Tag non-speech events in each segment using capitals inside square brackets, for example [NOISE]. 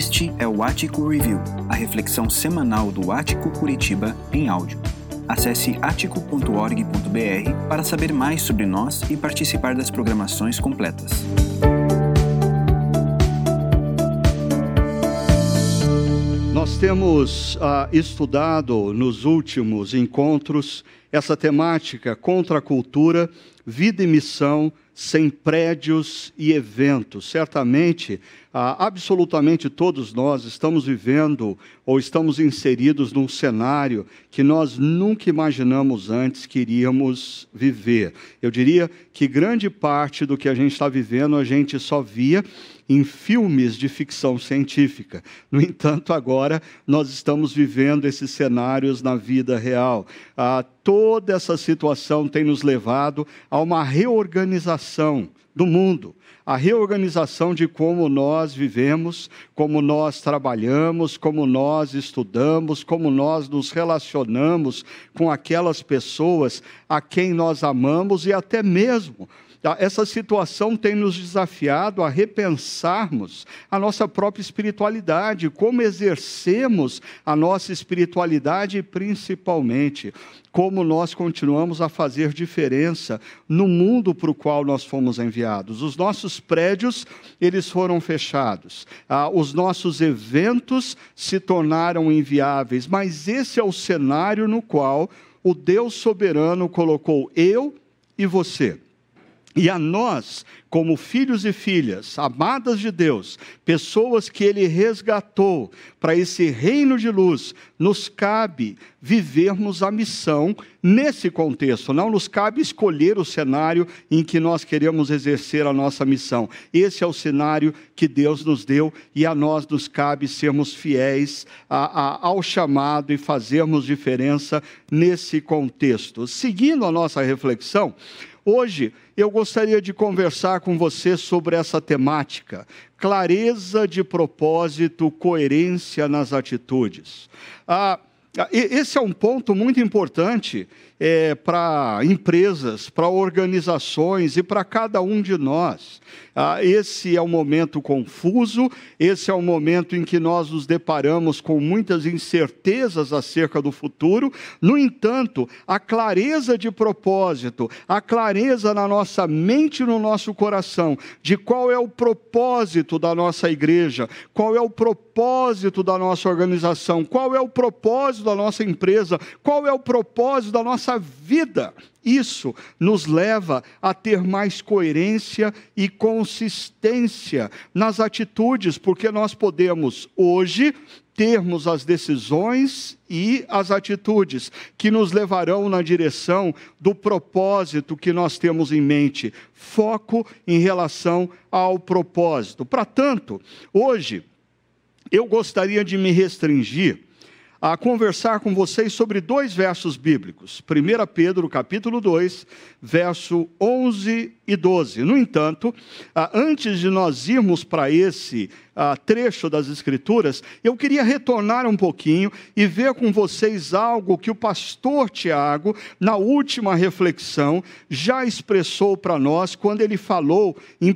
Este é o Ático Review, a reflexão semanal do Ático Curitiba em áudio. Acesse atico.org.br para saber mais sobre nós e participar das programações completas. Temos ah, estudado nos últimos encontros essa temática contra a cultura, vida e missão sem prédios e eventos. Certamente, ah, absolutamente todos nós estamos vivendo ou estamos inseridos num cenário que nós nunca imaginamos antes que iríamos viver. Eu diria que grande parte do que a gente está vivendo a gente só via em filmes de ficção científica. No entanto, agora nós estamos vivendo esses cenários na vida real. Ah, toda essa situação tem nos levado a uma reorganização do mundo a reorganização de como nós vivemos, como nós trabalhamos, como nós estudamos, como nós nos relacionamos com aquelas pessoas a quem nós amamos e até mesmo? Essa situação tem nos desafiado a repensarmos a nossa própria espiritualidade, como exercemos a nossa espiritualidade e, principalmente, como nós continuamos a fazer diferença no mundo para o qual nós fomos enviados. Os nossos prédios, eles foram fechados. Ah, os nossos eventos se tornaram inviáveis, mas esse é o cenário no qual o Deus soberano colocou eu e você. E a nós, como filhos e filhas, amadas de Deus, pessoas que Ele resgatou para esse reino de luz, nos cabe vivermos a missão nesse contexto. Não nos cabe escolher o cenário em que nós queremos exercer a nossa missão. Esse é o cenário que Deus nos deu e a nós nos cabe sermos fiéis a, a, ao chamado e fazermos diferença nesse contexto. Seguindo a nossa reflexão, Hoje eu gostaria de conversar com você sobre essa temática: clareza de propósito, coerência nas atitudes. Ah, esse é um ponto muito importante é, para empresas, para organizações e para cada um de nós. Ah, esse é um momento confuso, esse é um momento em que nós nos deparamos com muitas incertezas acerca do futuro. No entanto, a clareza de propósito, a clareza na nossa mente e no nosso coração de qual é o propósito da nossa igreja, qual é o propósito da nossa organização, qual é o propósito da nossa empresa, qual é o propósito da nossa nossa vida. Isso nos leva a ter mais coerência e consistência nas atitudes, porque nós podemos hoje termos as decisões e as atitudes que nos levarão na direção do propósito que nós temos em mente. Foco em relação ao propósito. Para tanto, hoje eu gostaria de me restringir a conversar com vocês sobre dois versos bíblicos. 1 Pedro, capítulo 2, verso 11 e 12. No entanto, ah, antes de nós irmos para esse ah, trecho das Escrituras, eu queria retornar um pouquinho e ver com vocês algo que o pastor Tiago, na última reflexão, já expressou para nós quando ele falou em 1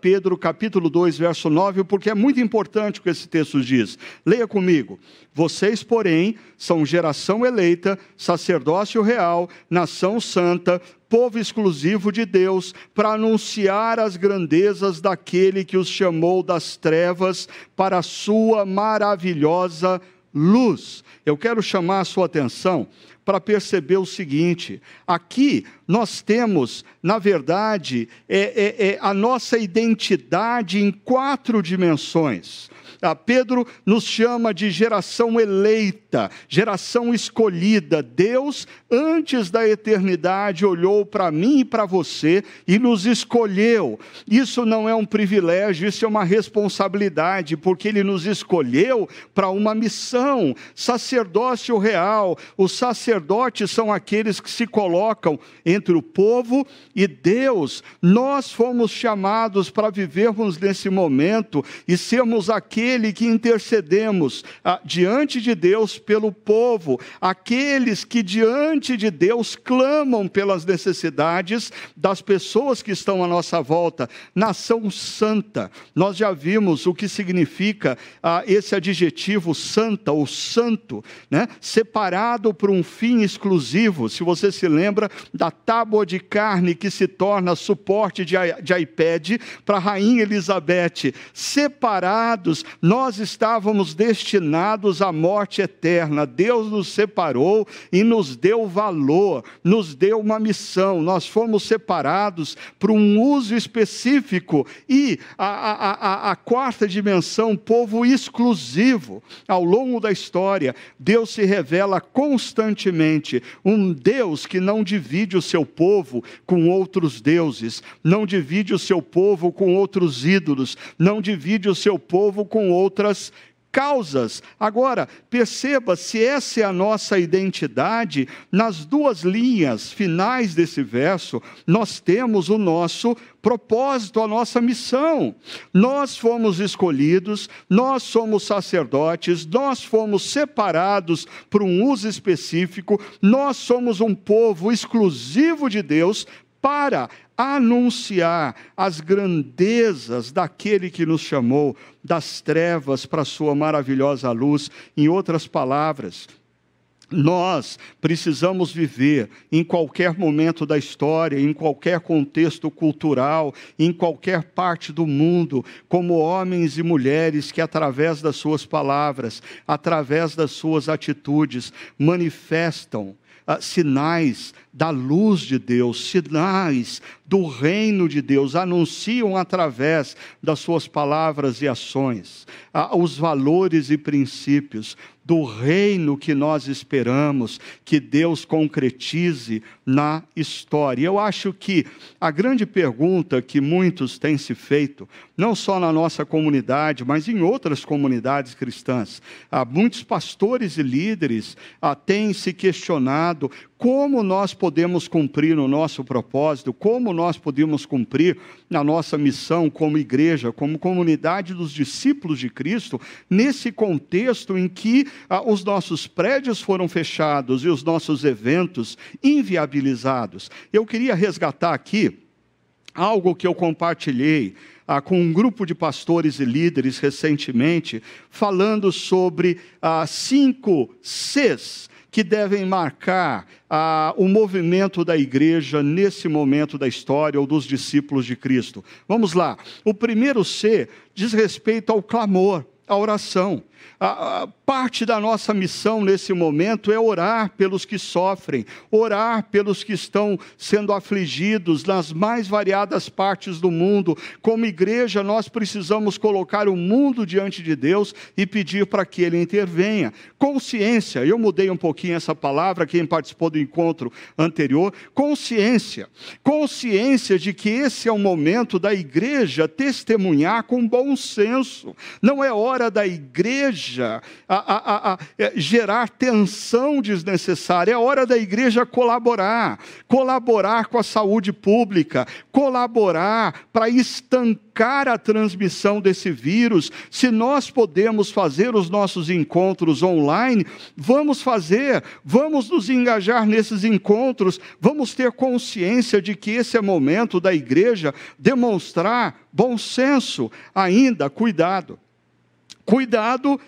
Pedro, capítulo 2, verso 9, porque é muito importante o que esse texto diz. Leia comigo. Vocês, porém, são geração eleita, sacerdócio real, nação santa, povo exclusivo de Deus, para anunciar as grandezas daquele que os chamou das trevas para a sua maravilhosa luz. Eu quero chamar a sua atenção para perceber o seguinte: aqui nós temos, na verdade, é, é, é a nossa identidade em quatro dimensões. Ah, Pedro nos chama de geração eleita, geração escolhida. Deus, antes da eternidade, olhou para mim e para você e nos escolheu. Isso não é um privilégio, isso é uma responsabilidade, porque Ele nos escolheu para uma missão. Sacerdócio real, o sacerdócio sacerdotes são aqueles que se colocam entre o povo e Deus. Nós fomos chamados para vivermos nesse momento e sermos aquele que intercedemos ah, diante de Deus pelo povo, aqueles que diante de Deus clamam pelas necessidades das pessoas que estão à nossa volta. Nação santa. Nós já vimos o que significa ah, esse adjetivo santa ou santo, né? separado por um fim exclusivo. Se você se lembra da tábua de carne que se torna suporte de, de iPad para a rainha Elizabeth, separados, nós estávamos destinados à morte eterna. Deus nos separou e nos deu valor, nos deu uma missão. Nós fomos separados para um uso específico e a, a, a, a quarta dimensão, povo exclusivo. Ao longo da história, Deus se revela constantemente um Deus que não divide o seu povo com outros deuses, não divide o seu povo com outros ídolos, não divide o seu povo com outras causas. Agora, perceba se essa é a nossa identidade, nas duas linhas finais desse verso, nós temos o nosso propósito, a nossa missão. Nós fomos escolhidos, nós somos sacerdotes, nós fomos separados para um uso específico, nós somos um povo exclusivo de Deus para anunciar as grandezas daquele que nos chamou das trevas para a sua maravilhosa luz. Em outras palavras, nós precisamos viver em qualquer momento da história, em qualquer contexto cultural, em qualquer parte do mundo, como homens e mulheres que, através das suas palavras, através das suas atitudes, manifestam ah, sinais da luz de Deus, sinais do reino de Deus, anunciam através das suas palavras e ações ah, os valores e princípios do reino que nós esperamos que Deus concretize na história. Eu acho que a grande pergunta que muitos têm se feito, não só na nossa comunidade, mas em outras comunidades cristãs, há muitos pastores e líderes ah, têm se questionado como nós podemos cumprir o nosso propósito, como nós podemos cumprir na nossa missão como igreja, como comunidade dos discípulos de Cristo, nesse contexto em que ah, os nossos prédios foram fechados e os nossos eventos inviabilizados. Eu queria resgatar aqui algo que eu compartilhei ah, com um grupo de pastores e líderes recentemente, falando sobre ah, cinco Cs que devem marcar ah, o movimento da igreja nesse momento da história ou dos discípulos de Cristo. Vamos lá. O primeiro C diz respeito ao clamor, à oração. A, a, parte da nossa missão nesse momento é orar pelos que sofrem, orar pelos que estão sendo afligidos nas mais variadas partes do mundo. Como igreja, nós precisamos colocar o mundo diante de Deus e pedir para que Ele intervenha. Consciência, eu mudei um pouquinho essa palavra, quem participou do encontro anterior. Consciência. Consciência de que esse é o momento da igreja testemunhar com bom senso. Não é hora da igreja igreja a, a, a, é, gerar tensão desnecessária, é hora da igreja colaborar, colaborar com a saúde pública, colaborar para estancar a transmissão desse vírus. Se nós podemos fazer os nossos encontros online, vamos fazer, vamos nos engajar nesses encontros, vamos ter consciência de que esse é momento da igreja demonstrar bom senso, ainda cuidado. Cuidado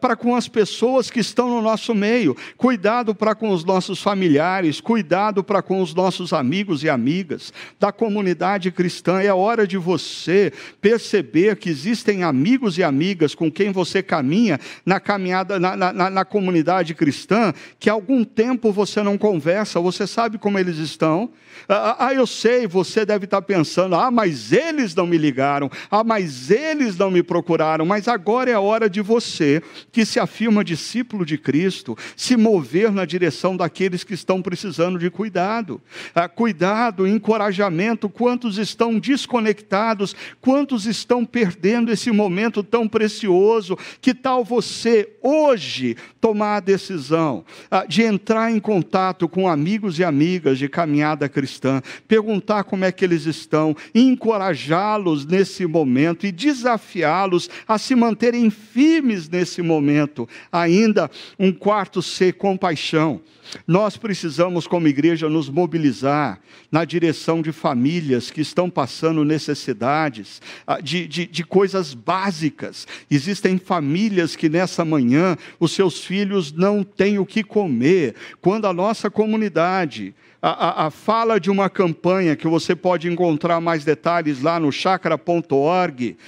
para com as pessoas que estão no nosso meio, cuidado para com os nossos familiares, cuidado para com os nossos amigos e amigas da comunidade cristã. É hora de você perceber que existem amigos e amigas com quem você caminha na caminhada, na, na, na comunidade cristã, que há algum tempo você não conversa, você sabe como eles estão. Ah, ah, ah eu sei, você deve estar pensando, ah, mas eles não me ligaram, ah, mas eles não me procuraram, mas agora é a hora de você que se afirma discípulo de Cristo, se mover na direção daqueles que estão precisando de cuidado. Ah, cuidado, encorajamento. Quantos estão desconectados? Quantos estão perdendo esse momento tão precioso? Que tal você, hoje, tomar a decisão ah, de entrar em contato com amigos e amigas de caminhada cristã, perguntar como é que eles estão, encorajá-los nesse momento e desafiá-los a se manterem firmes nesse momento. Ainda um quarto ser compaixão. Nós precisamos, como igreja, nos mobilizar na direção de famílias que estão passando necessidades, ah, de, de, de, coisas básicas. Existem famílias que nessa manhã os seus filhos não têm o que comer. Quando a nossa comunidade a, a, a, fala de uma campanha que você pode encontrar mais detalhes lá no chakra.org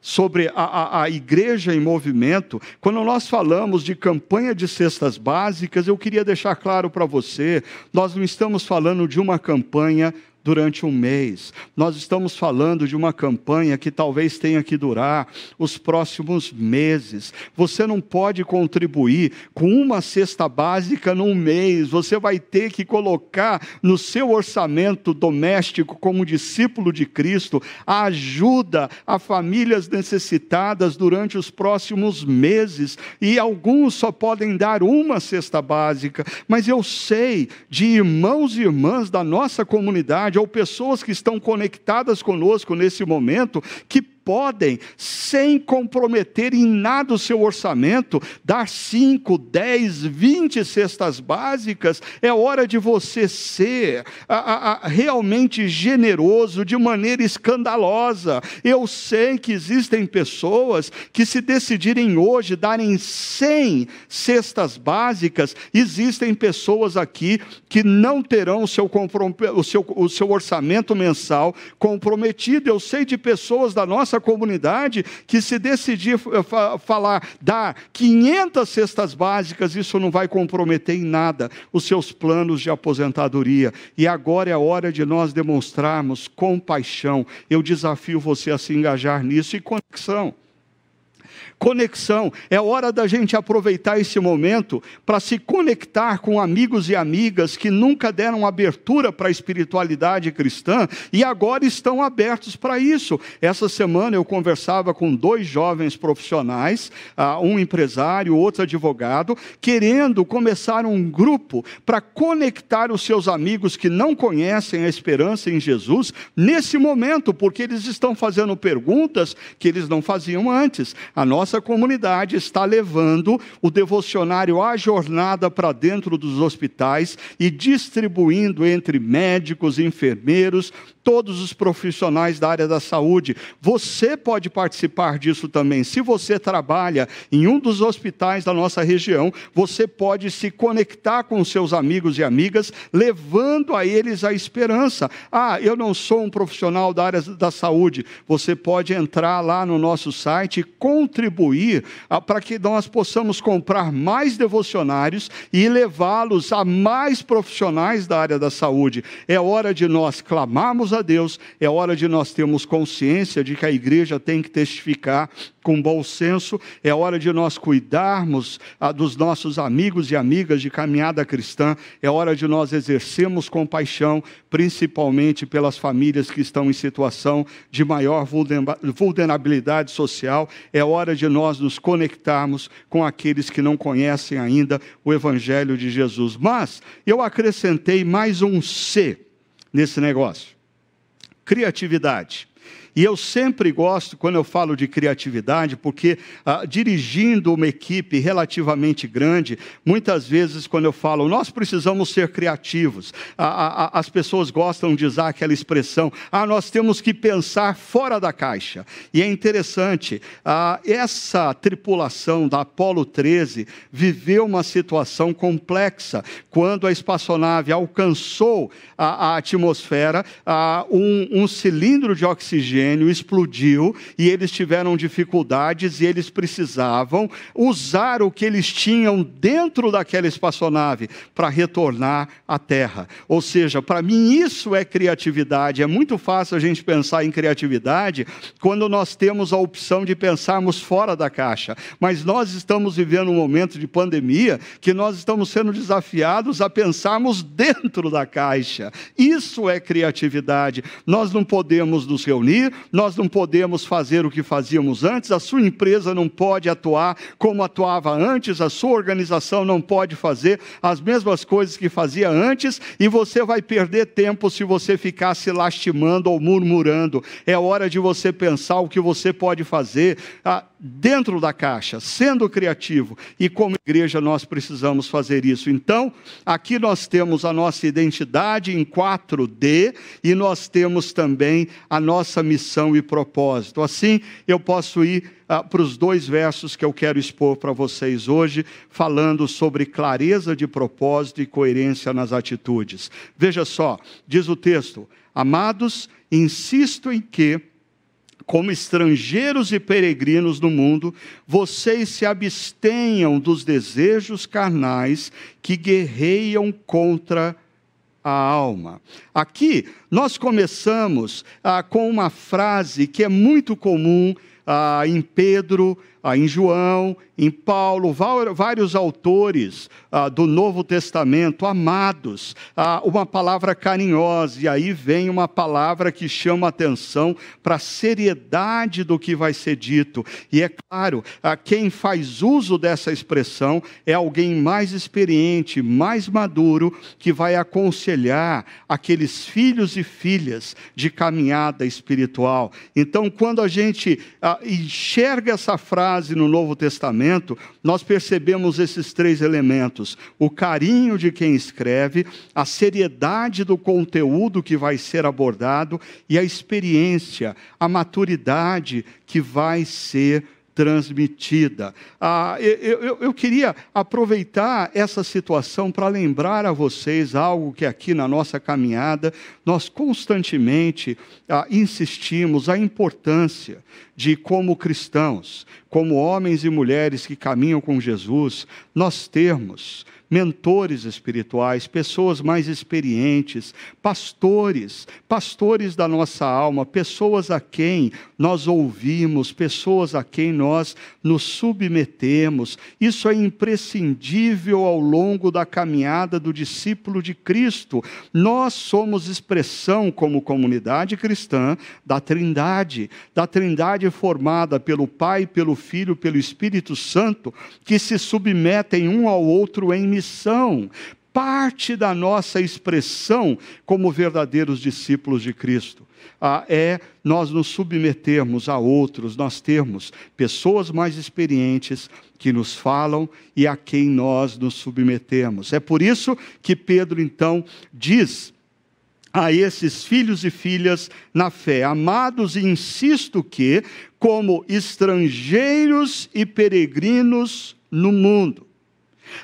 sobre a, a igreja em movimento. Quando nós falamos de campanha de cestas básicas, eu queria deixar claro para você: nós não estamos falando de uma campanha durante um mês. Nós estamos falando de uma campanha que talvez tenha que durar os próximos meses. Você não pode contribuir com uma cesta básica num mês. Você vai ter que colocar no seu orçamento doméstico, como discípulo de Cristo, a ajuda a famílias necessitadas durante os próximos meses. E alguns só podem dar uma cesta básica, mas eu sei de irmãos e irmãs da nossa comunidade ou pessoas que estão conectadas conosco nesse momento, que podem, sem comprometer em nada o seu orçamento, dar 5, 10, 20 cestas básicas. É hora de você ser a, a, a, realmente generoso de maneira escandalosa. Eu sei que existem pessoas que, se decidirem hoje darem 100 cestas básicas, existem pessoas aqui que não terão o seu, o seu, o seu orçamento mensal comprometido. Eu sei de pessoas da nossa nossa comunidade que se decidir eh, falar, dar 500 cestas básicas, isso não vai comprometer em nada os seus planos de aposentadoria. E agora é hora de nós demonstrarmos compaixão. Eu desafio você a se engajar nisso e conexão conexão. É hora da gente aproveitar esse momento para se conectar com amigos e amigas que nunca deram abertura para a espiritualidade cristã e agora estão abertos para isso. Essa semana eu conversava com dois jovens profissionais, ah, um empresário, outro advogado, querendo começar um grupo para conectar os seus amigos que não conhecem a esperança em Jesus nesse momento, porque eles estão fazendo perguntas que eles não faziam antes. A nossa nossa comunidade está levando o devocionário à jornada para dentro dos hospitais e distribuindo entre médicos, enfermeiros, todos os profissionais da área da saúde. Você pode participar disso também. Se você trabalha em um dos hospitais da nossa região, você pode se conectar com seus amigos e amigas, levando a eles a esperança. Ah, eu não sou um profissional da área da saúde. Você pode entrar lá no nosso site e contribuir ah, para que nós possamos comprar mais devocionários e levá-los a mais profissionais da área da saúde. É hora de nós clamarmos a Deus, é hora de nós termos consciência de que a igreja tem que testificar com bom senso, é hora de nós cuidarmos ah, dos nossos amigos e amigas de caminhada cristã, é hora de nós exercermos compaixão, principalmente pelas famílias que estão em situação de maior vulnerabilidade social, é hora de nós nos conectarmos com aqueles que não conhecem ainda o Evangelho de Jesus. Mas eu acrescentei mais um C nesse negócio criatividade. E eu sempre gosto, quando eu falo de criatividade, porque ah, dirigindo uma equipe relativamente grande, muitas vezes, quando eu falo, nós precisamos ser criativos, as pessoas gostam de usar aquela expressão, ah, nós temos que pensar fora da caixa. E é interessante, ah, essa tripulação da Apollo 13 viveu uma situação complexa quando a espaçonave alcançou a, a atmosfera, um, um cilindro de oxigênio oxigênio explodiu e eles tiveram dificuldades e eles precisavam usar o que eles tinham dentro daquela espaçonave para retornar à Terra. Ou seja, para mim isso é criatividade. É muito fácil a gente pensar em criatividade quando nós temos a opção de pensarmos fora da caixa. Mas nós estamos vivendo um momento de pandemia que nós estamos sendo desafiados a pensarmos dentro da caixa. Isso é criatividade. Nós não podemos nos reunir, nós não podemos fazer o que fazíamos antes, a sua empresa não pode atuar como atuava antes, a sua organização não pode fazer as mesmas coisas que fazia antes, e você vai perder tempo se você ficar se lastimando ou murmurando. É hora de você pensar o que você pode fazer ah, dentro da caixa, sendo criativo, e como igreja nós precisamos fazer isso. Então, aqui nós temos a nossa identidade em 4D e nós temos também a nossa missão e propósito. Assim, eu posso ir ah, para os dois versos que eu quero expor para vocês hoje, falando sobre clareza de propósito e coerência nas atitudes. Veja só, diz o texto: Amados, insisto em que como estrangeiros e peregrinos no mundo, vocês se abstenham dos desejos carnais que guerreiam contra a alma. Aqui nós começamos ah, com uma frase que é muito comum ah, em Pedro, ah, em João, em Paulo, vários autores ah, do Novo Testamento, amados, ah, uma palavra carinhosa, e aí vem uma palavra que chama atenção para a seriedade do que vai ser dito. E é claro, ah, quem faz uso dessa expressão é alguém mais experiente, mais maduro, que vai aconselhar aqueles filhos e filhas de caminhada espiritual. Então, quando a gente ah, enxerga essa frase no Novo Testamento, nós percebemos esses três elementos: o carinho de quem escreve, a seriedade do conteúdo que vai ser abordado e a experiência, a maturidade que vai ser transmitida. Ah, eu, eu, eu, queria aproveitar essa situação para lembrar a vocês algo que aqui na nossa caminhada nós constantemente ah, insistimos: a importância de, como cristãos, como homens e mulheres que caminham com Jesus, nós termos mentores espirituais, pessoas mais experientes, pastores, pastores da nossa alma, pessoas a quem nós ouvimos, pessoas a quem nós nos submetemos. Isso é imprescindível ao longo da caminhada do discípulo de Cristo. Nós somos expressão, como comunidade cristã, da Trindade, da Trindade formada pelo Pai, pelo Filho, pelo Espírito Santo, que se submetem um ao outro em missão missão, parte da nossa expressão como verdadeiros discípulos de Cristo. Ah, é nós nos submetermos a outros, nós termos pessoas mais experientes que nos falam e a quem nós nos submetemos. É por isso que Pedro então diz a esses filhos e filhas na fé, amados, insisto que, como estrangeiros e peregrinos no mundo.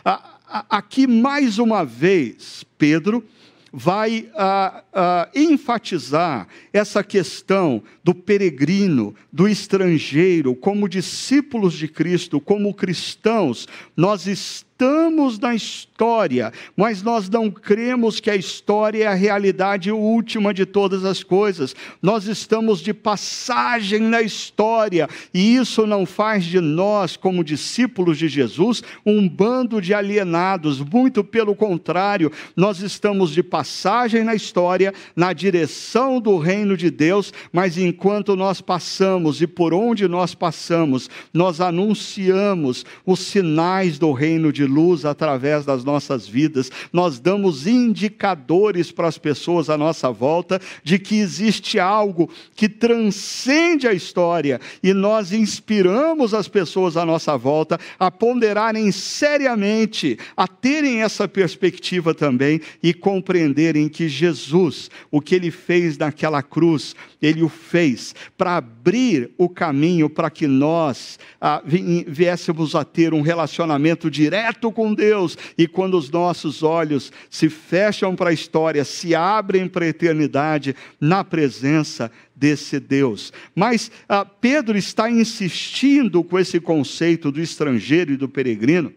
Ah, aqui mais uma vez, Pedro vai uh, uh, enfatizar essa questão do peregrino, do estrangeiro, como discípulos de Cristo, como cristãos, nós estamos estamos na história, mas nós não cremos que a história é a realidade última de todas as coisas. Nós estamos de passagem na história, e isso não faz de nós, como discípulos de Jesus, um bando de alienados. Muito pelo contrário, nós estamos de passagem na história, na direção do reino de Deus, mas enquanto nós passamos e por onde nós passamos, nós anunciamos os sinais do reino de luz através das nossas vidas, nós damos indicadores para as pessoas à nossa volta de que existe algo que transcende a história e nós inspiramos as pessoas à nossa volta a ponderarem seriamente, a terem essa perspectiva também e compreenderem que Jesus, o que ele fez naquela cruz, ele o fez para abrir o caminho para que nós ah, viéssemos a ter um relacionamento direto com Deus. E quando os nossos olhos se fecham para a história, se abrem para a eternidade, na presença desse Deus. Mas ah, Pedro está insistindo com esse conceito do estrangeiro e do peregrino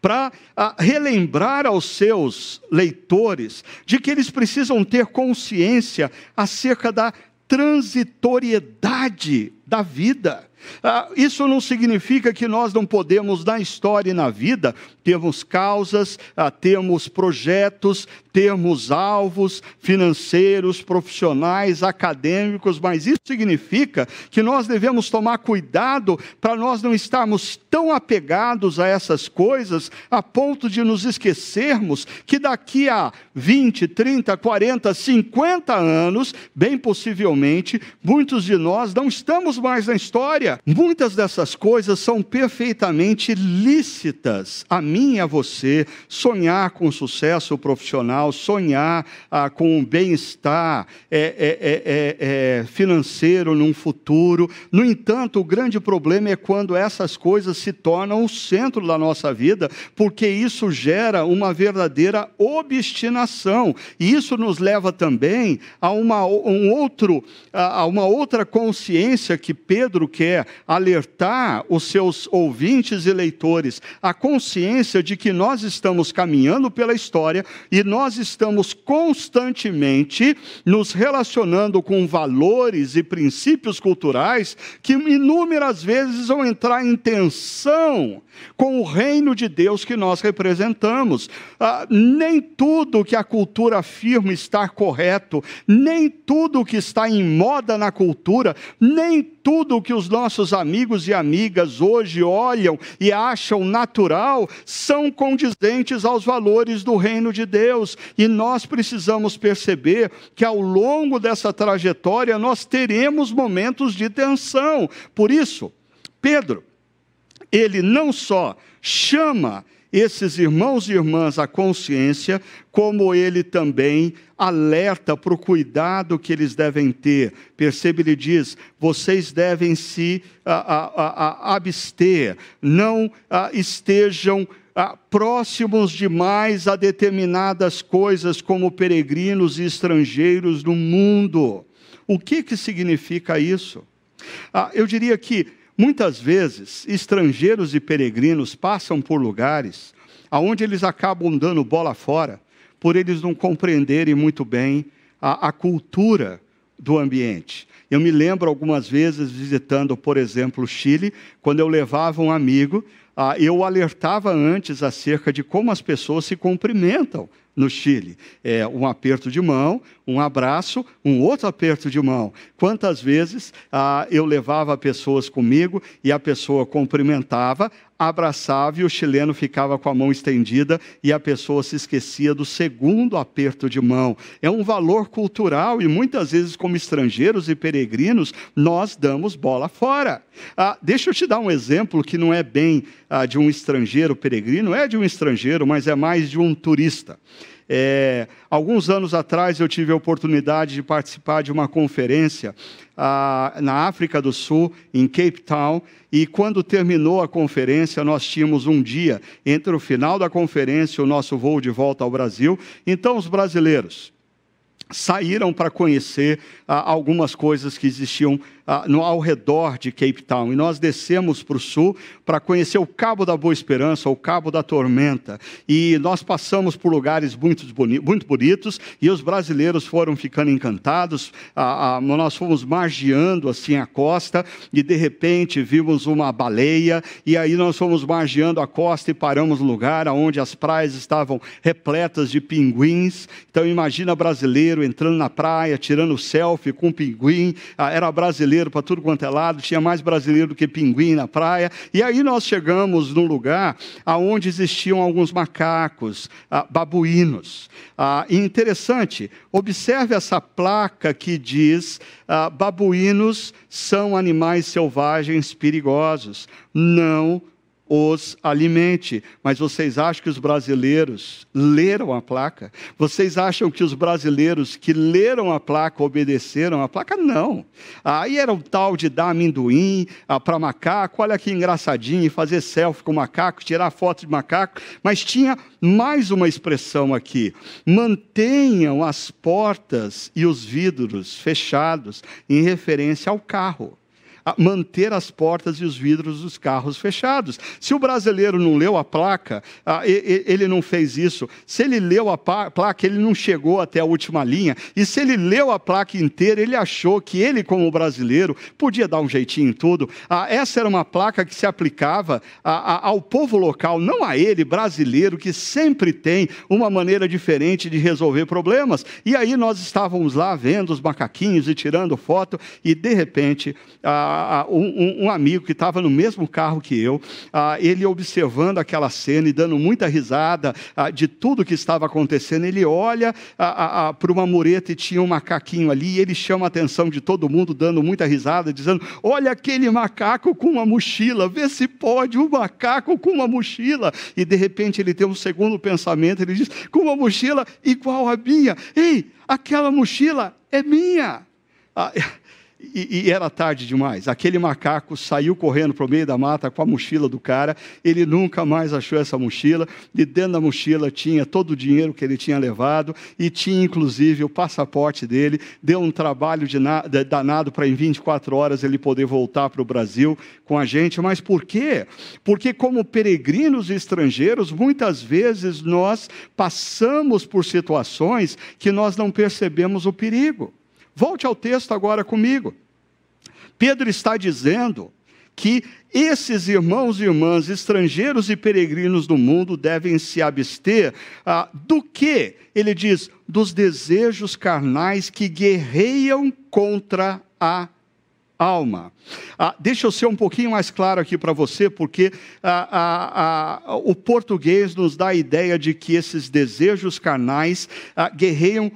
para ah, relembrar aos seus leitores de que eles precisam ter consciência acerca da transitoriedade da vida. Ah, isso não significa que nós não podemos, na história e na vida, termos causas, ah, termos projetos, termos alvos financeiros, profissionais, acadêmicos, mas isso significa que nós devemos tomar cuidado para nós não estarmos tão apegados a essas coisas a ponto de nos esquecermos que daqui a 20, 30, 40, 50 anos, bem possivelmente, muitos de nós não estamos mais na história. Muitas dessas coisas são perfeitamente lícitas a mim e a você sonhar com sucesso profissional, sonhar ah, com bem-estar é, é, é, é, financeiro num futuro. No entanto, o grande problema é quando essas coisas se tornam o centro da nossa vida, porque isso gera uma verdadeira obstinação. E isso nos leva também a uma, um outro, a uma outra consciência que Pedro quer alertar os seus ouvintes e leitores, a consciência de que nós estamos caminhando pela história e nós estamos constantemente nos relacionando com valores e princípios culturais que inúmeras vezes vão entrar em tensão com o reino de Deus que nós representamos. Ah, nem tudo que a cultura afirma estar correto, nem tudo que está em moda na cultura, nem tudo que os nossos amigos e amigas hoje olham e acham natural são condizentes aos valores do reino de Deus. E nós precisamos perceber que ao longo dessa trajetória nós teremos momentos de tensão. Por isso, Pedro, ele não só chama esses irmãos e irmãs à consciência, como ele também alerta para o cuidado que eles devem ter. Percebe, ele diz: vocês devem se a, a, a, abster, não estejam próximos demais a determinadas coisas, como peregrinos e estrangeiros no mundo. O que, que significa isso? Ah, eu diria que Muitas vezes, estrangeiros e peregrinos passam por lugares aonde eles acabam dando bola fora, por eles não compreenderem muito bem a, a cultura do ambiente. Eu me lembro algumas vezes visitando, por exemplo, o Chile, quando eu levava um amigo, ah, eu alertava antes acerca de como as pessoas se cumprimentam no Chile. É um aperto de mão, um abraço, um outro aperto de mão. Quantas vezes ah, eu levava pessoas comigo e a pessoa cumprimentava, abraçava e o chileno ficava com a mão estendida e a pessoa se esquecia do segundo aperto de mão. É um valor cultural e muitas vezes, como estrangeiros e peregrinos, nós damos bola fora. Ah, deixa eu te dar um exemplo que não é bem ah, de um estrangeiro peregrino, é de um estrangeiro, mas é mais de um turista. É, alguns anos atrás eu tive a oportunidade de participar de uma conferência ah, na África do Sul, em Cape Town, e quando terminou a conferência, nós tínhamos um dia entre o final da conferência e o nosso voo de volta ao Brasil. Então, os brasileiros saíram para conhecer ah, algumas coisas que existiam no, ao redor de Cape Town. E nós descemos para o sul para conhecer o Cabo da Boa Esperança, o Cabo da Tormenta. E nós passamos por lugares muito, boni muito bonitos e os brasileiros foram ficando encantados. Ah, ah, nós fomos margeando assim a costa e de repente vimos uma baleia. E aí nós fomos margeando a costa e paramos no lugar onde as praias estavam repletas de pinguins. Então imagina brasileiro entrando na praia, tirando selfie com um pinguim. Ah, era brasileiro brasileiro para tudo quanto é lado, tinha mais brasileiro do que pinguim na praia. E aí nós chegamos num lugar onde existiam alguns macacos, ah, babuínos. Ah, e interessante, observe essa placa que diz: ah, babuínos são animais selvagens perigosos. Não os alimente. Mas vocês acham que os brasileiros leram a placa? Vocês acham que os brasileiros que leram a placa obedeceram a placa? Não. Aí era o tal de dar amendoim ah, para macaco, olha que engraçadinho, fazer selfie com macaco, tirar foto de macaco. Mas tinha mais uma expressão aqui: mantenham as portas e os vidros fechados, em referência ao carro manter as portas e os vidros dos carros fechados. Se o brasileiro não leu a placa, ah, ele não fez isso. Se ele leu a placa, ele não chegou até a última linha. E se ele leu a placa inteira, ele achou que ele, como brasileiro, podia dar um jeitinho em tudo. Ah, essa era uma placa que se aplicava ao povo local, não a ele, brasileiro, que sempre tem uma maneira diferente de resolver problemas. E aí nós estávamos lá vendo os macaquinhos e tirando foto, e de repente. Ah, um, amigo que estava no mesmo carro que eu, ele observando aquela cena e dando muita risada de tudo que estava acontecendo, ele olha para uma mureta e tinha um macaquinho ali, e ele chama a atenção de todo mundo, dando muita risada, dizendo: Olha aquele macaco com uma mochila, vê se pode, um macaco com uma mochila. E de repente ele tem um segundo pensamento, ele diz: Com uma mochila igual a minha. Ei, aquela mochila é minha. Ah, e, e, era tarde demais. Aquele macaco saiu correndo para o meio da mata com a mochila do cara. Ele nunca mais achou essa mochila. E dentro da mochila tinha todo o dinheiro que ele tinha levado e tinha inclusive o passaporte dele. Deu um trabalho de na, de, danado para em 24 horas ele poder voltar para o Brasil com a gente. Mas por quê? Porque, como peregrinos estrangeiros, muitas vezes nós passamos por situações que nós não percebemos o perigo. Volte ao texto agora comigo. Pedro está dizendo que esses irmãos e irmãs, estrangeiros e peregrinos do mundo, devem se abster ah, do que? Ele diz, dos desejos carnais que guerreiam contra a alma. Ah, deixa eu ser um pouquinho mais claro aqui para você, porque ah, ah, ah, o português nos dá a ideia de que esses desejos carnais ah, guerreiam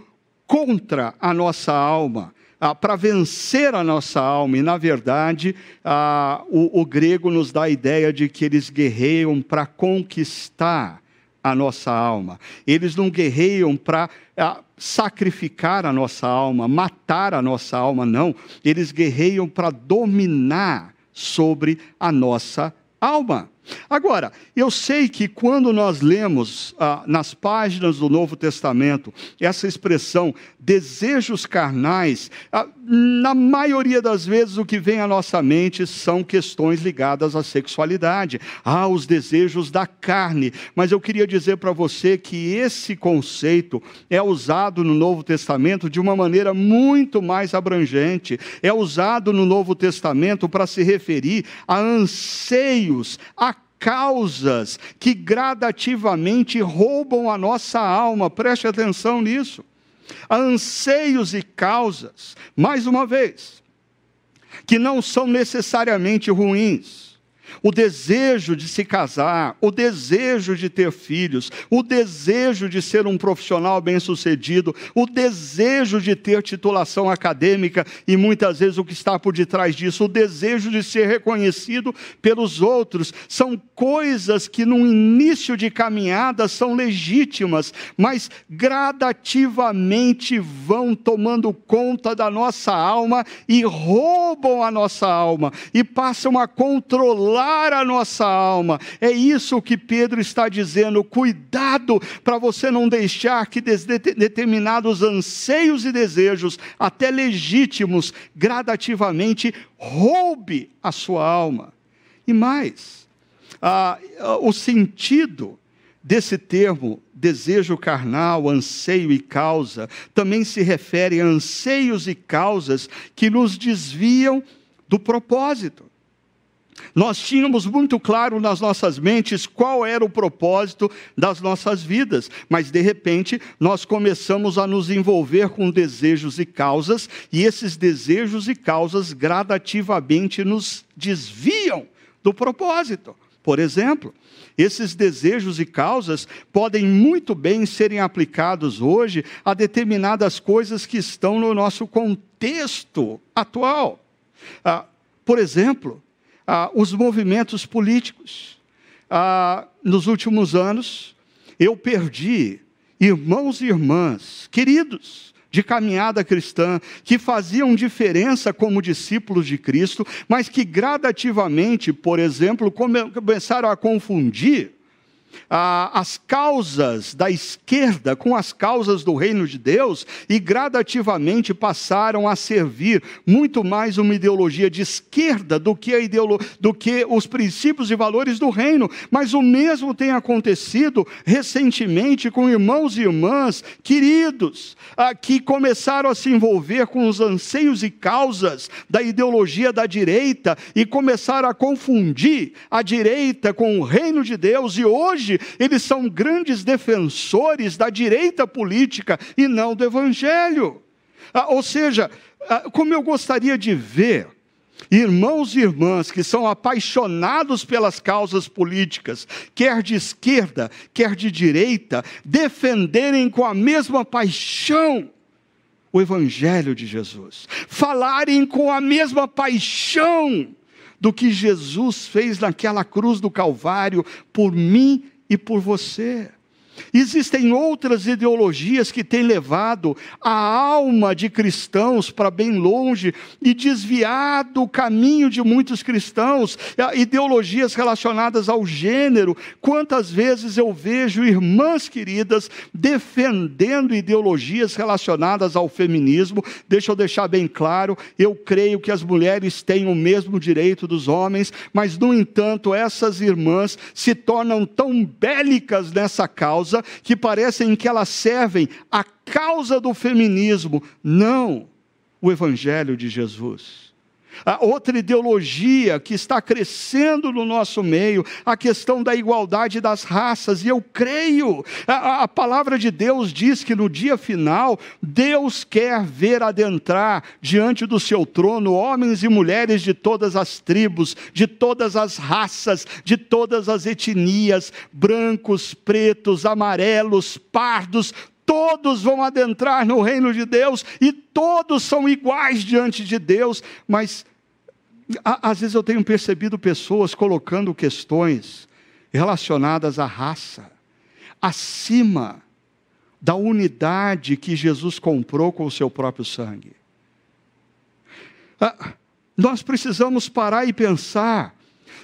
contra a nossa alma, ah, para vencer a nossa alma. E, na verdade, ah, o, o, grego nos dá a ideia de que eles guerreiam para conquistar a nossa alma. Eles não guerreiam para ah, sacrificar a nossa alma, matar a nossa alma, não. Eles guerreiam para dominar sobre a nossa alma. Agora, eu sei que quando nós lemos ah, nas páginas do Novo Testamento essa expressão desejos carnais, ah, na maioria das vezes o que vem à nossa mente são questões ligadas à sexualidade, ah, os desejos da carne. Mas eu queria dizer para você que esse conceito é usado no Novo Testamento de uma maneira muito mais abrangente. É usado no Novo Testamento para se referir a anseios, a causas que gradativamente roubam a nossa alma. Preste atenção nisso. Anseios e causas, mais uma vez, que não são necessariamente ruins o desejo de se casar, o desejo de ter filhos, o desejo de ser um profissional bem-sucedido, o desejo de ter titulação acadêmica e muitas vezes o que está por detrás disso, o desejo de ser reconhecido pelos outros, são coisas que no início de caminhada são legítimas, mas gradativamente vão tomando conta da nossa alma e roubam a nossa alma e passam a controlar a nossa alma. É isso que Pedro está dizendo. Cuidado para você não deixar que determinados anseios e desejos, até legítimos, gradativamente roube a sua alma. E mais, ah, o sentido desse termo, desejo carnal, anseio e causa, também se refere a anseios e causas que nos desviam do propósito. Nós tínhamos muito claro nas nossas mentes qual era o propósito das nossas vidas, mas de repente nós começamos a nos envolver com desejos e causas, e esses desejos e causas gradativamente nos desviam do propósito. Por exemplo, esses desejos e causas podem muito bem serem aplicados hoje a determinadas coisas que estão no nosso contexto atual. Ah, por exemplo, ah, os movimentos políticos. ah, nos últimos anos, eu perdi irmãos e irmãs, queridos, de caminhada cristã, que faziam diferença como discípulos de Cristo, mas que gradativamente, por exemplo, começaram a confundir as causas da esquerda com as causas do reino de Deus e gradativamente passaram a servir muito mais uma ideologia de esquerda do que, a ideolo do que os princípios e valores do reino. Mas o mesmo tem acontecido recentemente com irmãos e irmãs queridos que começaram a se envolver com os anseios e causas da ideologia da direita e começaram a confundir a direita com o reino de Deus e hoje hoje eles são grandes defensores da direita política e não do evangelho. Ah, ou seja, ah, como eu gostaria de ver irmãos e irmãs que são apaixonados pelas causas políticas, quer de esquerda, quer de direita, defenderem com a mesma paixão o Evangelho de Jesus, falarem com a mesma paixão do que Jesus fez naquela cruz do Calvário por mim e por você. Existem outras ideologias que têm levado a alma de cristãos para bem longe e desviado o caminho de muitos cristãos, ideologias relacionadas ao gênero. Quantas vezes eu vejo irmãs queridas defendendo ideologias relacionadas ao feminismo? Deixa eu deixar bem claro, eu creio que as mulheres têm o mesmo direito dos homens, mas no entanto, essas irmãs se tornam tão bélicas nessa causa causa que parecem que elas servem a causa do feminismo, não o Evangelho de Jesus. A outra ideologia que está crescendo no nosso meio, a questão da igualdade das raças, e eu creio, a, a, palavra de Deus diz que no dia final, Deus quer ver adentrar diante do seu trono homens e mulheres de todas as tribos, de todas as raças, de todas as etnias, brancos, pretos, amarelos, pardos, todos vão adentrar no reino de Deus e todos são iguais diante de Deus, mas às vezes eu tenho percebido pessoas colocando questões relacionadas à raça acima da unidade que Jesus comprou com o seu próprio sangue. Ah, nós precisamos parar e pensar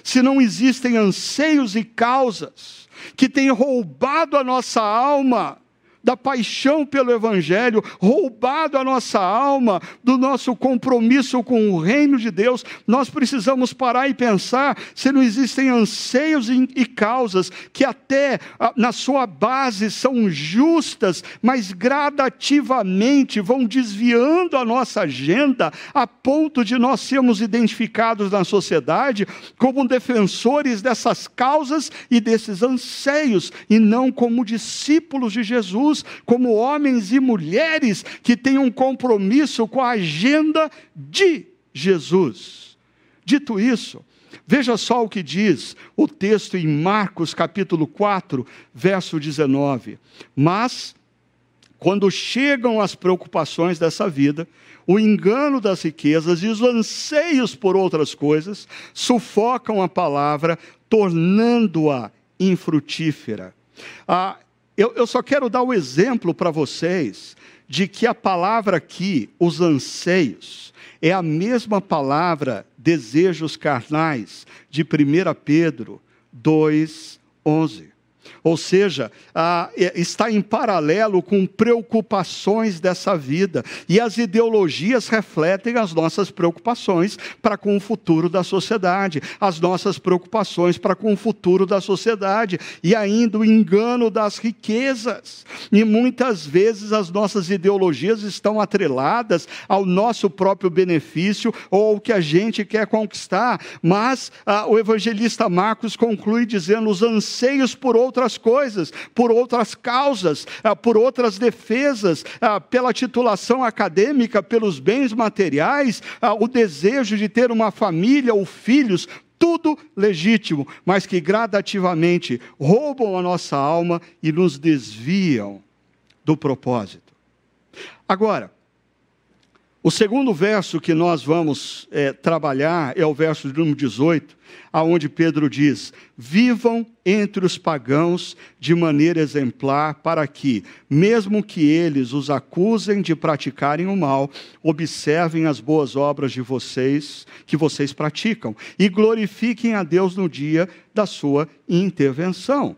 se não existem anseios e causas que têm roubado a nossa alma da paixão pelo Evangelho, roubado a nossa alma, do nosso compromisso com o reino de Deus, nós precisamos parar e pensar se não existem anseios e causas que, até ah, na sua base, são justas, mas gradativamente vão desviando a nossa agenda a ponto de nós sermos identificados na sociedade como defensores dessas causas e desses anseios, e não como discípulos de Jesus Jesus como homens e mulheres que têm um compromisso com a agenda de Jesus. Dito isso, veja só o que diz o texto em Marcos capítulo 4, verso 19. Mas, quando chegam as preocupações dessa vida, o engano das riquezas e os anseios por outras coisas sufocam a palavra, tornando-a infrutífera. Ah, eu, eu só quero dar o exemplo para vocês de que a palavra aqui, os anseios, é a mesma palavra desejos carnais de 1 Pedro 2, 11. Ou seja, é, está em paralelo com preocupações dessa vida. E as ideologias refletem as nossas preocupações para com o futuro da sociedade, as nossas preocupações para com o futuro da sociedade, e ainda o engano das riquezas. E muitas vezes as nossas ideologias estão atreladas ao nosso próprio benefício ou ao que a gente quer conquistar. Mas ah, o evangelista Marcos conclui dizendo: os anseios por outro outras coisas, por outras causas, ah, por outras defesas, ah, pela titulação acadêmica, pelos bens materiais, ah, o desejo de ter uma família ou filhos, tudo legítimo, mas que gradativamente roubam a nossa alma e nos desviam do propósito. Agora, O segundo verso que nós vamos é, trabalhar é o verso de número 18, aonde Pedro diz: Vivam entre os pagãos de maneira exemplar, para que, mesmo que eles os acusem de praticarem o mal, observem as boas obras de vocês, que vocês praticam, e glorifiquem a Deus no dia da sua intervenção.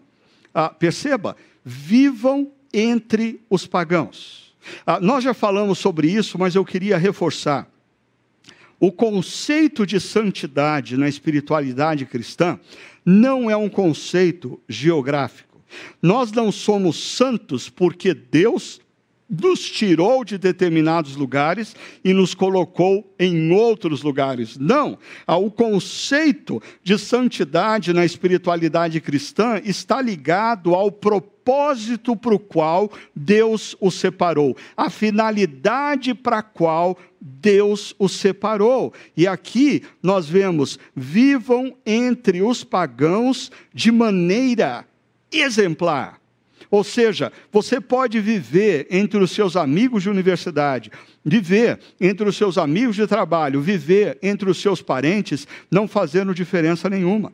Ah, perceba, vivam entre os pagãos. Ah, nós já falamos sobre isso, mas eu queria reforçar. O conceito de santidade na espiritualidade cristã não é um conceito geográfico. Nós não somos santos porque Deus nos tirou de determinados lugares e nos colocou em outros lugares. Não. Ah, o conceito de santidade na espiritualidade cristã está ligado ao propósito para o qual Deus o separou, a finalidade para a qual Deus o separou. E aqui nós vemos: vivam entre os pagãos de maneira exemplar. Ou seja, você pode viver entre os seus amigos de universidade, viver entre os seus amigos de trabalho, viver entre os seus parentes, não fazendo diferença nenhuma.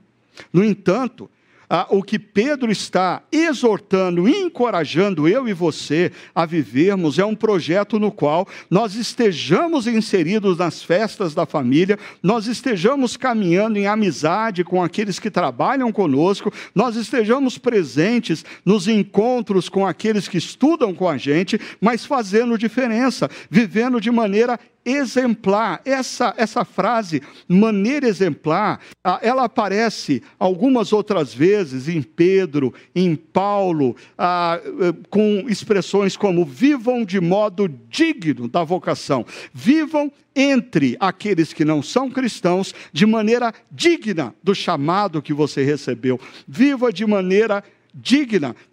No entanto, ah, o que Pedro está exortando, encorajando eu e você a vivermos é um projeto no qual nós estejamos inseridos nas festas da família, nós estejamos caminhando em amizade com aqueles que trabalham conosco, nós estejamos presentes nos encontros com aqueles que estudam com a gente, mas fazendo diferença, vivendo de maneira exemplar. Essa, essa frase, maneira exemplar, ela aparece algumas outras vezes em Pedro, em Paulo, eh, com expressões como vivam de modo digno da vocação, vivam entre aqueles que não são cristãos de maneira digna do chamado que você recebeu, viva de maneira digna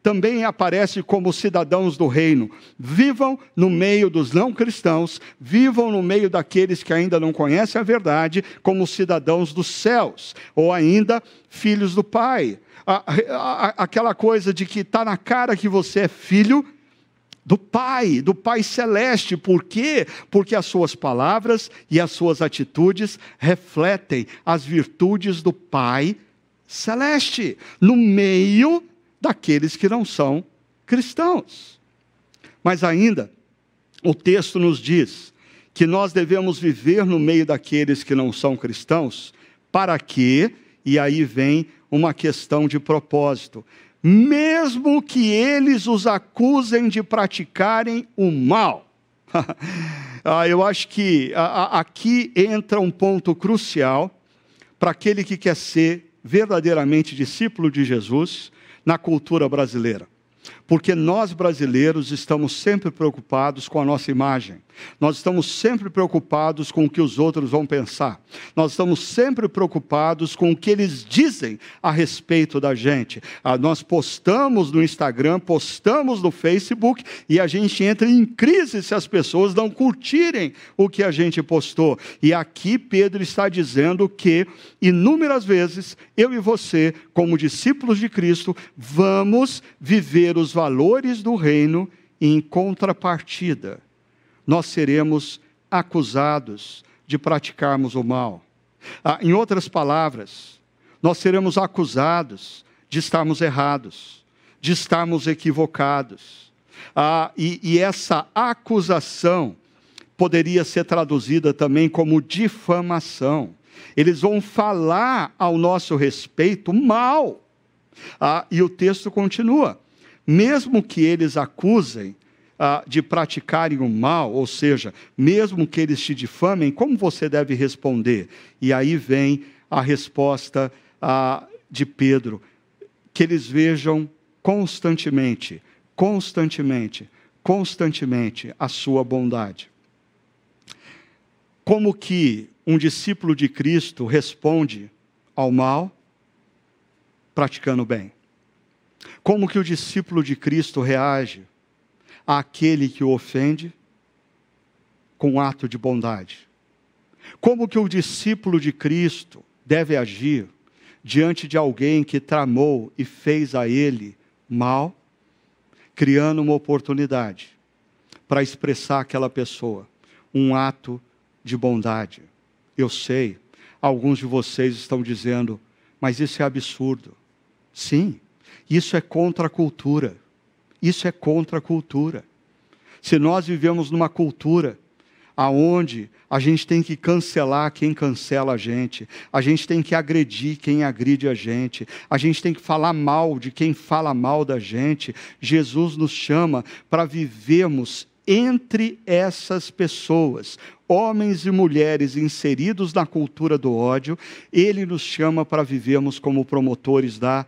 também aparece como cidadãos do reino. Vivam no meio dos não cristãos, vivam no meio daqueles que ainda não conhecem a verdade, como cidadãos dos céus, ou ainda filhos do Pai. Aquela coisa de que está na cara que você é filho do Pai, do Pai Celeste. Por quê? Porque as suas palavras e as suas atitudes refletem as virtudes do Pai Celeste, no meio daqueles que não são cristãos. Mas ainda, o texto nos diz que nós devemos viver no meio daqueles que não são cristãos, para que, e aí vem uma questão de propósito, mesmo que eles os acusem de praticarem o mal. [LAUGHS] ah, eu acho que aqui entra um ponto crucial para aquele que quer ser verdadeiramente discípulo de Jesus na cultura brasileira. Porque nós brasileiros estamos sempre preocupados com a nossa imagem. Nós estamos sempre preocupados com o que os outros vão pensar. Nós estamos sempre preocupados com o que eles dizem a respeito da gente. Ah, nós postamos no Instagram, postamos no Facebook e a gente entra em crise se as pessoas não curtirem o que a gente postou. E aqui Pedro está dizendo que inúmeras vezes eu e você, como discípulos de Cristo, vamos viver os valores do reino em contrapartida nós seremos acusados de praticarmos o mal. Ah, em outras palavras, nós seremos acusados de estarmos errados, de estarmos equivocados. Ah, e, e essa acusação poderia ser traduzida também como difamação. Eles vão falar ao nosso respeito mal. Ah, e o texto continua: mesmo que eles acusem ah, de praticarem o mal, ou seja, mesmo que eles te difamem, como você deve responder? E aí vem a resposta ah, de Pedro: que eles vejam constantemente, constantemente, constantemente a sua bondade. Como que um discípulo de Cristo responde ao mal? Praticando bem. Como que o discípulo de Cristo reage àquele que o ofende com um ato de bondade. Como que o discípulo de Cristo deve agir diante de alguém que tramou e fez a ele mal, criando uma oportunidade para expressar aquela pessoa um ato de bondade. Eu sei, alguns de vocês estão dizendo, mas isso é absurdo. Sim, isso é contra a cultura. Isso é contra a cultura. Se nós vivemos numa cultura aonde a gente tem que cancelar quem cancela a gente, a gente tem que agredir quem agride a gente, a gente tem que falar mal de quem fala mal da gente. Jesus nos chama para vivermos entre essas pessoas, homens e mulheres inseridos na cultura do ódio, ele nos chama para vivermos como promotores da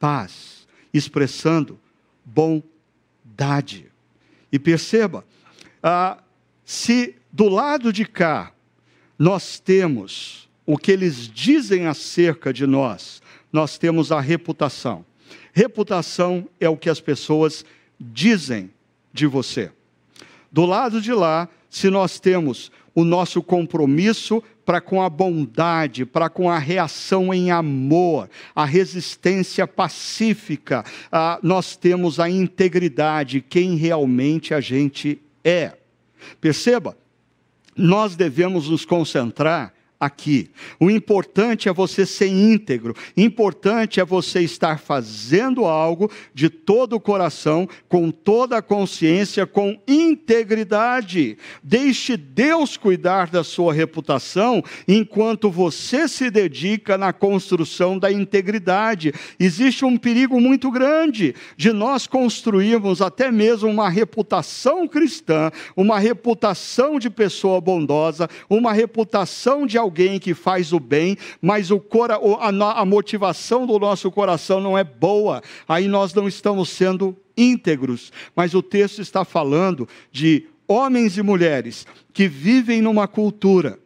paz, expressando bondade. E perceba, ah, se do lado de cá nós temos o que eles dizem acerca de nós, nós temos a reputação. Reputação é o que as pessoas dizem de você. Do lado de lá, se nós temos o nosso compromisso para com a bondade, para com a reação em amor, a resistência pacífica, ah, nós temos a integridade, quem realmente a gente é. Perceba, nós devemos nos concentrar aqui. O importante é você ser íntegro, importante é você estar fazendo algo de todo o coração, com toda a consciência, com integridade. Deixe Deus cuidar da sua reputação enquanto você se dedica na construção da integridade. Existe um perigo muito grande de nós construirmos até mesmo uma reputação cristã, uma reputação de pessoa bondosa, uma reputação de alguém alguém que faz o bem, mas o cora, a, a motivação do nosso coração não é boa, aí nós não estamos sendo íntegros. Mas o texto está falando de homens e mulheres que vivem numa cultura.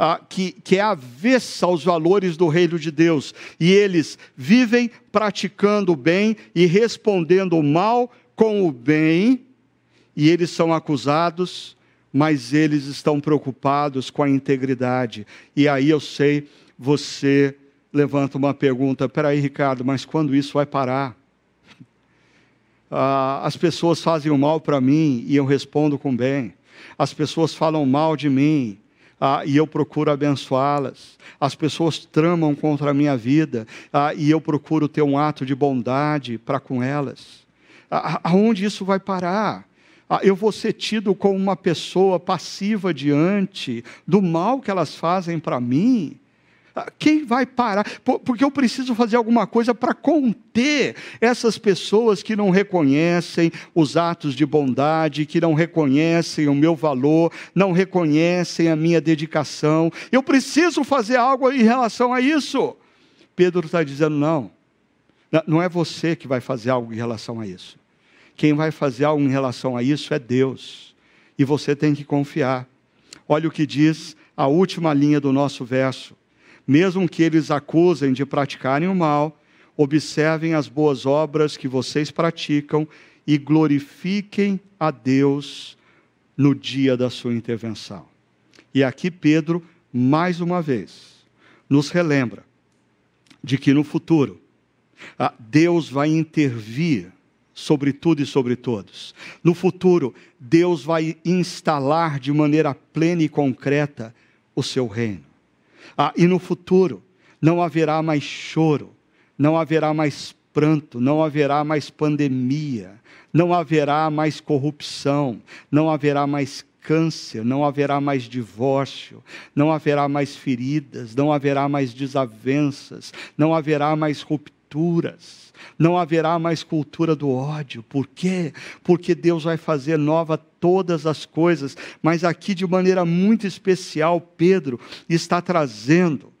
Ah, que, que é avessa aos valores do reino de Deus, e eles vivem praticando o bem e respondendo o mal com o bem, e eles são acusados mas eles estão preocupados com a integridade. E aí eu sei, você levanta uma pergunta: peraí, Ricardo, mas quando isso vai parar? [LAUGHS] Ah, as pessoas fazem o mal para mim e eu respondo com bem. As pessoas falam mal de mim ah, e eu procuro abençoá-las. As pessoas tramam contra a minha vida ah, e eu procuro ter um ato de bondade para com elas. Ah, aonde isso vai parar? Ah, eu vou ser tido como uma pessoa passiva diante do mal que elas fazem para mim. Ah, quem vai parar? Porque eu preciso fazer alguma coisa para conter essas pessoas que não reconhecem os atos de bondade, que não reconhecem o meu valor, não reconhecem a minha dedicação. Eu preciso fazer algo em relação a isso. Pedro está dizendo: não, não é você que vai fazer algo em relação a isso. Quem vai fazer algo em relação a isso é Deus. E você tem que confiar. Olha o que diz a última linha do nosso verso. Mesmo que eles acusem de praticarem o mal, observem as boas obras que vocês praticam e glorifiquem a Deus no dia da sua intervenção. E aqui Pedro, mais uma vez, nos relembra de que no futuro, ah, Deus vai intervir sobre tudo e sobre todos. No futuro, Deus vai instalar de maneira plena e concreta o seu reino. Ah, e no futuro, não haverá mais choro, não haverá mais pranto, não haverá mais pandemia, não haverá mais corrupção, não haverá mais câncer, não haverá mais divórcio, não haverá mais feridas, não haverá mais desavenças, não haverá mais rupturas não haverá mais cultura do ódio. Por quê? Porque Deus vai fazer nova todas as coisas, mas aqui de maneira muito especial, Pedro está trazendo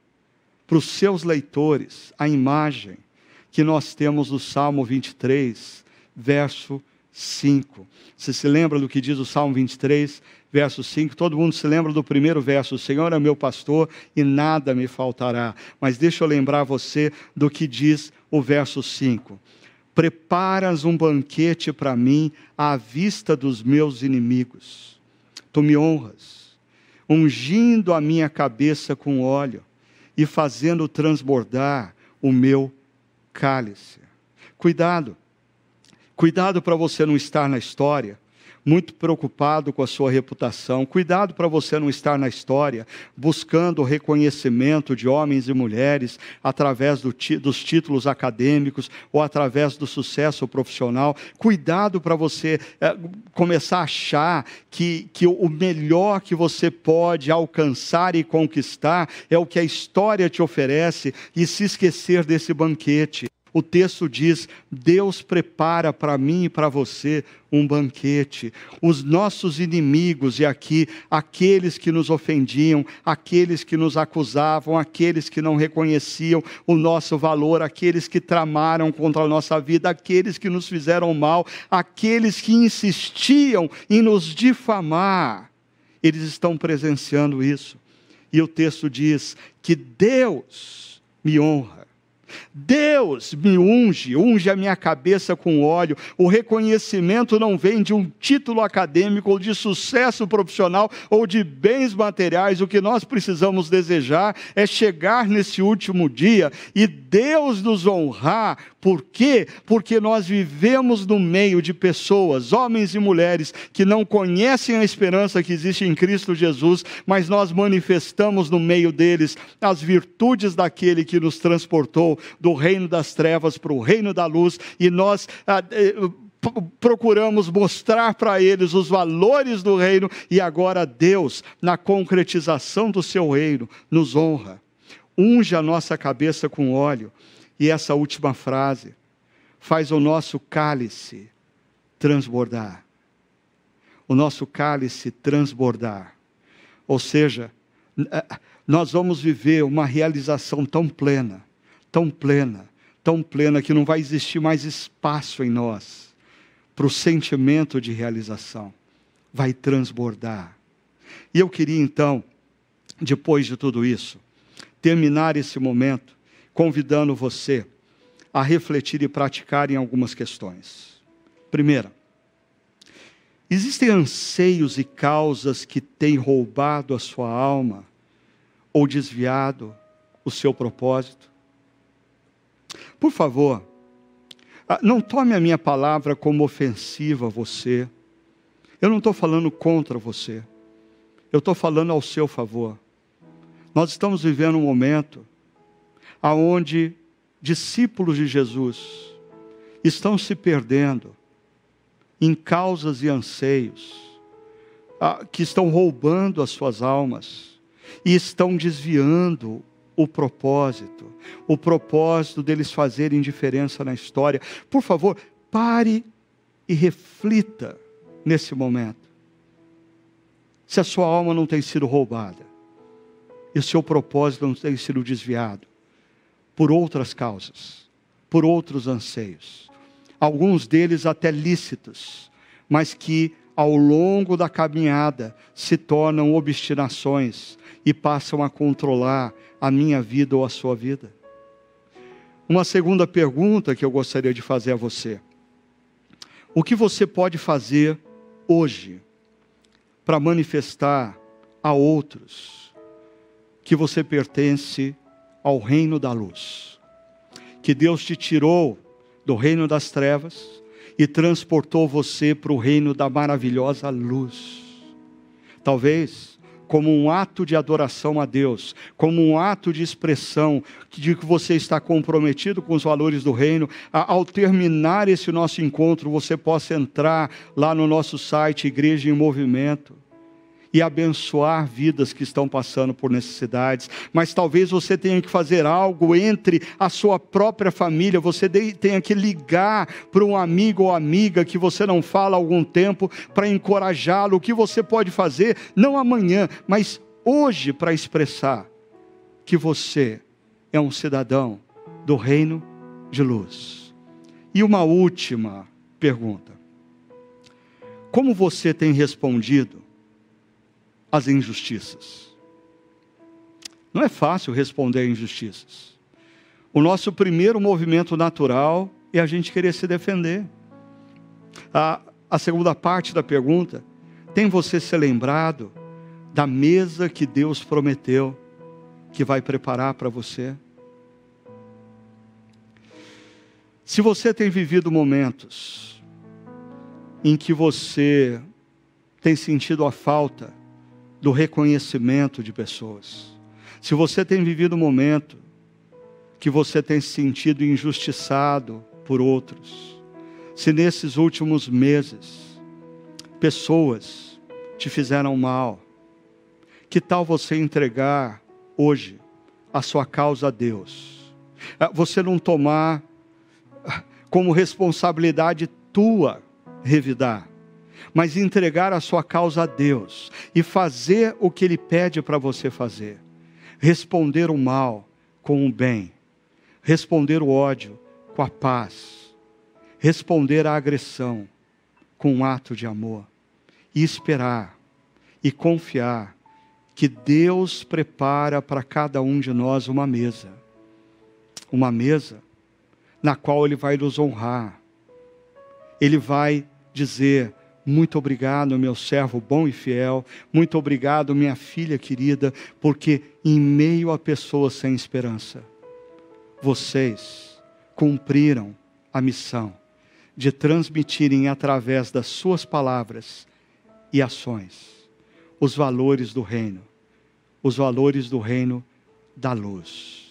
para os seus leitores a imagem que nós temos no Salmo 23, verso 5. Você se lembra do que diz o Salmo 23, verso 5? Todo mundo se lembra do primeiro verso: O Senhor é meu pastor e nada me faltará. Mas deixa eu lembrar você do que diz o verso 5. Preparas um banquete para mim à vista dos meus inimigos. Tu me honras, ungindo a minha cabeça com óleo e fazendo transbordar o meu cálice. Cuidado Cuidado para você não estar na história muito preocupado com a sua reputação. Cuidado para você não estar na história buscando o reconhecimento de homens e mulheres através do dos títulos acadêmicos ou através do sucesso profissional. Cuidado para você é, começar a achar que, que o melhor que você pode alcançar e conquistar é o que a história te oferece e se esquecer desse banquete. O texto diz: Deus prepara para mim e para você um banquete. Os nossos inimigos, e aqui, aqueles que nos ofendiam, aqueles que nos acusavam, aqueles que não reconheciam o nosso valor, aqueles que tramaram contra a nossa vida, aqueles que nos fizeram mal, aqueles que insistiam em nos difamar, eles estão presenciando isso. E o texto diz que Deus me honra Deus me unge, unge a minha cabeça com óleo. O reconhecimento não vem de um título acadêmico, ou de sucesso profissional, ou de bens materiais. O que nós precisamos desejar é chegar nesse último dia e Deus nos honrar. Por quê? Porque nós vivemos no meio de pessoas, homens e mulheres, que não conhecem a esperança que existe em Cristo Jesus, mas nós manifestamos no meio deles as virtudes daquele que nos transportou do reino das trevas para o reino da luz, e nós. Ah, eh, procuramos mostrar para eles os valores do reino e agora Deus, na concretização do seu reino, nos honra. Unge a nossa cabeça com óleo. E essa última frase faz o nosso cálice transbordar. O nosso cálice transbordar. Ou seja, eh, nós vamos viver uma realização tão plena tão plena, tão plena que não vai existir mais espaço em nós para o sentimento de realização. Vai transbordar. E eu queria então, depois de tudo isso, terminar esse momento convidando você a refletir e praticar em algumas questões. Primeira, existem anseios e causas que têm roubado a sua alma ou desviado o seu propósito? Por favor, ah, não tome a minha palavra como ofensiva a você. Eu não estou falando contra você. Eu estou falando ao seu favor. Nós estamos vivendo um momento onde discípulos de Jesus estão se perdendo em causas e anseios ah, que estão roubando as suas almas e estão desviando o propósito, o propósito deles fazerem diferença na história. Por favor, pare e reflita nesse momento. Se a sua alma não tem sido roubada, e o seu propósito não tem sido desviado por outras causas, por outros anseios, alguns deles até lícitos, mas que ao longo da caminhada se tornam obstinações e passam a controlar a minha vida ou a sua vida. Uma segunda pergunta que eu gostaria de fazer a você: o que você pode fazer hoje para manifestar a outros que você pertence ao reino da luz? Que Deus te tirou do reino das trevas e transportou você para o reino da maravilhosa luz. Talvez como um ato de adoração a Deus, como um ato de expressão de que você está comprometido com os valores do reino, ao terminar esse nosso encontro, você possa entrar lá no nosso site Igreja em Movimento e abençoar vidas que estão passando por necessidades, mas talvez você tenha que fazer algo entre a sua própria família, você tenha que ligar para um amigo ou amiga que você não fala há algum tempo para encorajá-lo. O que você pode fazer, não amanhã, mas hoje, para expressar que você é um cidadão do reino de luz. E uma última pergunta: como você tem respondido as injustiças. Não é fácil responder a injustiças. O nosso primeiro movimento natural é a gente querer se defender. A, a segunda parte da pergunta: tem você se lembrado da mesa que Deus prometeu que vai preparar para você? Se você tem vivido momentos em que você tem sentido a falta do reconhecimento de pessoas, se você tem vivido um momento que você tem se sentido injustiçado por outros, se nesses últimos meses pessoas te fizeram mal, que tal você entregar hoje a sua causa a Deus? Ah, você não tomar como responsabilidade tua revidar, mas entregar a sua causa a Deus e fazer o que Ele pede para você fazer. Responder o mal com o bem, responder o ódio com a paz, responder à agressão com um ato de amor e esperar e confiar que Deus prepara para cada um de nós uma mesa. Uma mesa na qual Ele vai nos honrar. Ele vai dizer: Muito obrigado, meu servo bom e fiel. Muito obrigado, minha filha querida, porque em meio a pessoas sem esperança, vocês cumpriram a missão de transmitirem através das suas palavras e ações os valores do reino, os valores do reino da luz.